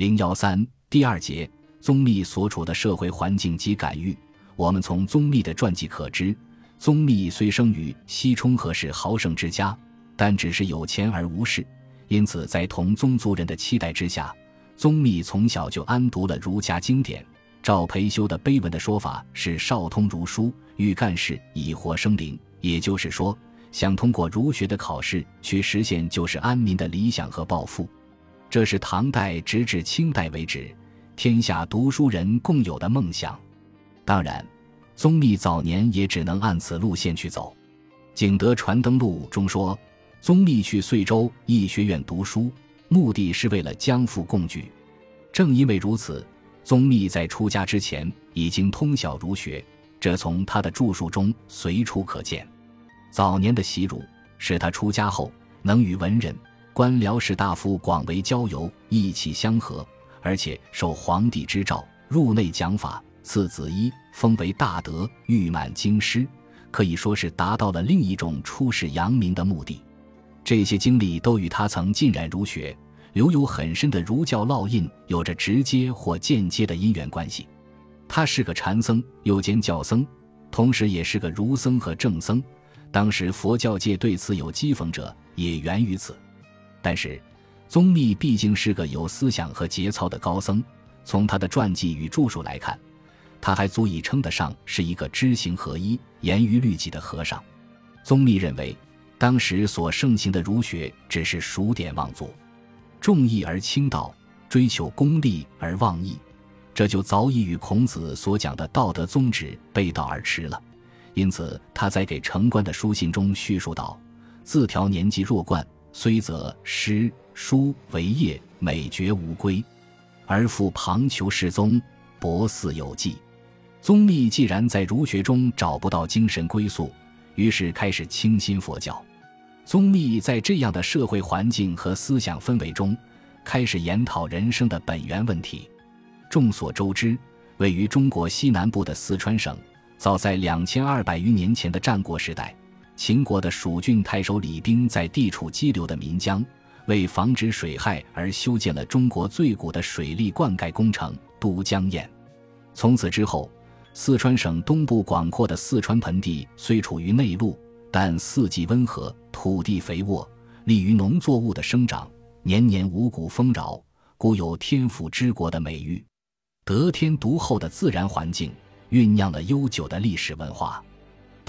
零幺三第二节，宗密所处的社会环境及感遇。我们从宗密的传记可知，宗密虽生于西冲河氏豪盛之家，但只是有钱而无势，因此在同宗族人的期待之下，宗密从小就安读了儒家经典。赵培修的碑文的说法是：少通儒书，欲干事以活生灵。也就是说，想通过儒学的考试去实现就是安民的理想和抱负。这是唐代直至清代为止，天下读书人共有的梦想。当然，宗密早年也只能按此路线去走。《景德传灯录》中说，宗密去遂州义学院读书，目的是为了将父共举。正因为如此。宗密在出家之前已经通晓儒学，这从他的著述中随处可见。早年的习儒使他出家后能与文人、官僚士大夫广为交游，意气相合，而且受皇帝之诏入内讲法，赐子衣，封为大德，誉满京师，可以说是达到了另一种出世扬名的目的。这些经历都与他曾浸染儒学。留有很深的儒教烙印，有着直接或间接的因缘关系。他是个禅僧，又兼教僧，同时也是个儒僧和正僧。当时佛教界对此有讥讽者，也源于此。但是，宗密毕竟是个有思想和节操的高僧。从他的传记与著述来看，他还足以称得上是一个知行合一、严于律己的和尚。宗密认为，当时所盛行的儒学只是数典忘祖。重义而轻道，追求功利而忘义，这就早已与孔子所讲的道德宗旨背道而驰了。因此，他在给城关的书信中叙述道：“自条年纪弱冠，虽则诗书为业，美绝无归，而复旁求世宗，博似有迹。”宗密既然在儒学中找不到精神归宿，于是开始倾心佛教。宗密在这样的社会环境和思想氛围中，开始研讨人生的本源问题。众所周知，位于中国西南部的四川省，早在两千二百余年前的战国时代，秦国的蜀郡太守李冰在地处激流的岷江，为防止水害而修建了中国最古的水利灌溉工程都江堰。从此之后，四川省东部广阔的四川盆地虽处于内陆。但四季温和，土地肥沃，利于农作物的生长，年年五谷丰饶，故有“天府之国”的美誉。得天独厚的自然环境，酝酿了悠久的历史文化。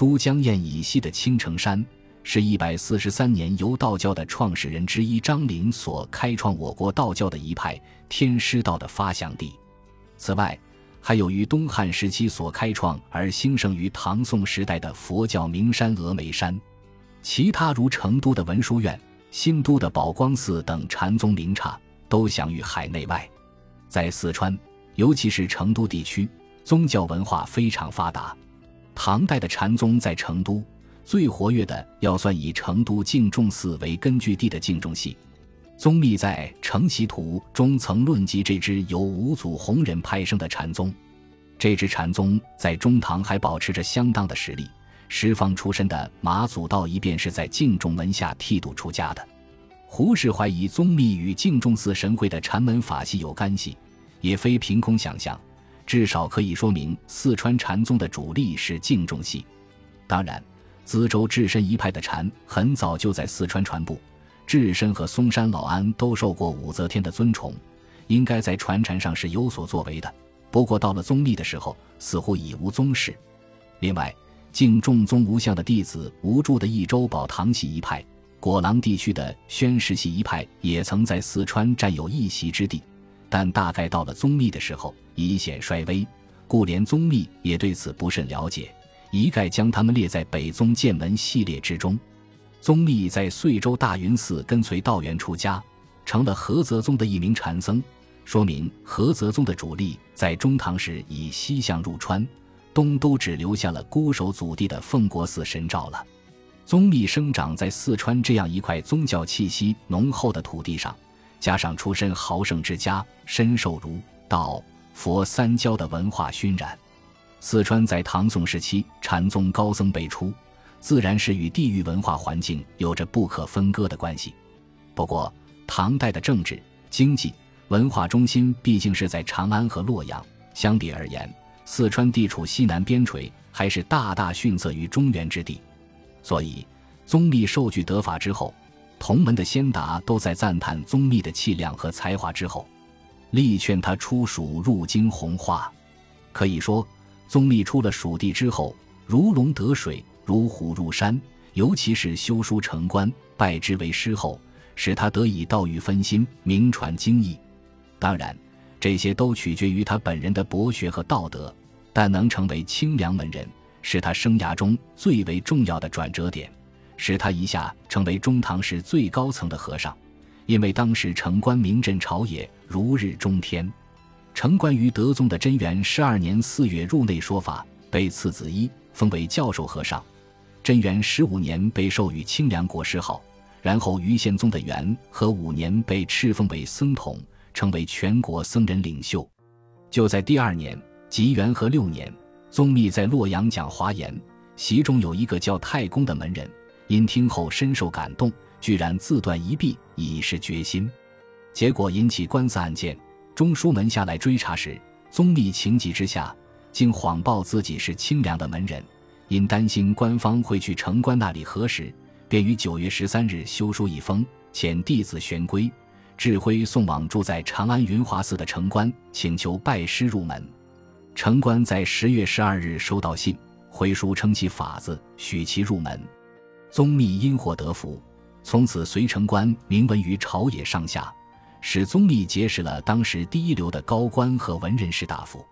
都江堰以西的青城山，是一百四十三年由道教的创始人之一张陵所开创我国道教的一派天师道的发祥地。此外，还有于东汉时期所开创而兴盛于唐宋时代的佛教名山峨眉山，其他如成都的文殊院、新都的宝光寺等禅宗名刹都享誉海内外。在四川，尤其是成都地区，宗教文化非常发达。唐代的禅宗在成都最活跃的，要算以成都净重寺为根据地的净重系。宗密在《承袭图》中曾论及这支由五祖弘忍派生的禅宗，这支禅宗在中唐还保持着相当的实力。十方出身的马祖道一便是在净重门下剃度出家的。胡适怀疑宗密与净重寺神会的禅门法系有干系，也非凭空想象，至少可以说明四川禅宗的主力是净重系。当然，资州智深一派的禅很早就在四川传播。智深和嵩山老安都受过武则天的尊崇，应该在传禅上是有所作为的。不过到了宗密的时候，似乎已无宗室。另外，敬重宗无相的弟子无助的益州宝堂系一派，果郎地区的宣氏系一派也曾在四川占有一席之地，但大概到了宗密的时候已显衰微，故连宗密也对此不甚了解，一概将他们列在北宗剑门系列之中。宗密在遂州大云寺跟随道元出家，成了菏泽宗的一名禅僧，说明菏泽宗的主力在中唐时以西向入川，东都只留下了孤守祖地的奉国寺神照了。宗密生长在四川这样一块宗教气息浓厚的土地上，加上出身豪盛之家，深受儒、道、佛三教的文化熏染。四川在唐宋时期禅宗高僧辈出。自然是与地域文化环境有着不可分割的关系。不过，唐代的政治、经济、文化中心毕竟是在长安和洛阳，相比而言，四川地处西南边陲，还是大大逊色于中原之地。所以，宗密受具得法之后，同门的先达都在赞叹宗密的气量和才华之后，力劝他出蜀入京弘化。可以说，宗密出了蜀地之后，如龙得水，如虎入山，尤其是修书成官，拜之为师后，使他得以道育分心，名传经义。当然，这些都取决于他本人的博学和道德，但能成为清凉门人，是他生涯中最为重要的转折点，使他一下成为中堂时最高层的和尚。因为当时城关名震朝野，如日中天。城关于德宗的贞元十二年四月入内说法，被赐子衣，封为教授和尚。贞元十五年被授予清凉国师号，然后于宪宗的元和五年被敕封为僧统。成为全国僧人领袖。就在第二年，即元和六年，宗密在洛阳讲华严，席中有一个叫太公的门人，因听后深受感动，居然自断一臂以示决心。结果引起官司案件，中书门下来追查时，宗密情急之下，竟谎报自己是清凉的门人，因担心官方会去城关那里核实，便于九月十三日修书一封，遣弟子玄龟。智辉送往住在长安云华寺的城关，请求拜师入门。城关在十月十二日收到信，回书称其法子，许其入门。宗密因祸得福，从此随城官名闻于朝野上下，使宗密结识了当时第一流的高官和文人士大夫。